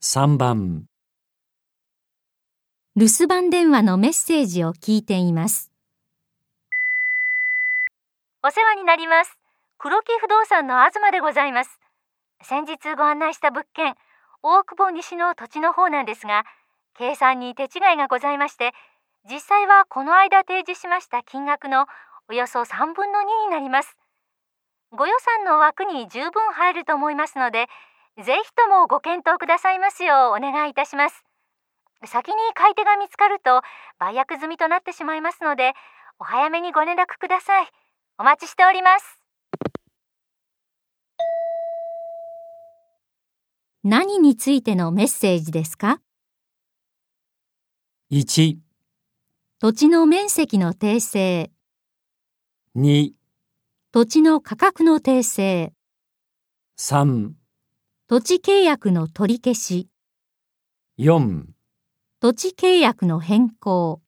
3番留守番電話のメッセージを聞いています。お世話になります。黒木不動産の東でございます。先日ご案内した物件、大久保西の土地の方なんですが、計算に手違いがございまして、実際はこの間提示しました金額のおよそ3分の2になります。ご予算の枠に十分入ると思いますので、ぜひともご検討くださいますようお願いいたします。先に買い手が見つかると売約済みとなってしまいますので、お早めにご連絡ください。お待ちしております。何についてのメッセージですか？1、土地の面積の訂正、2、土地の価格の訂正、3、土地契約の取り消し、4土地契約の変更。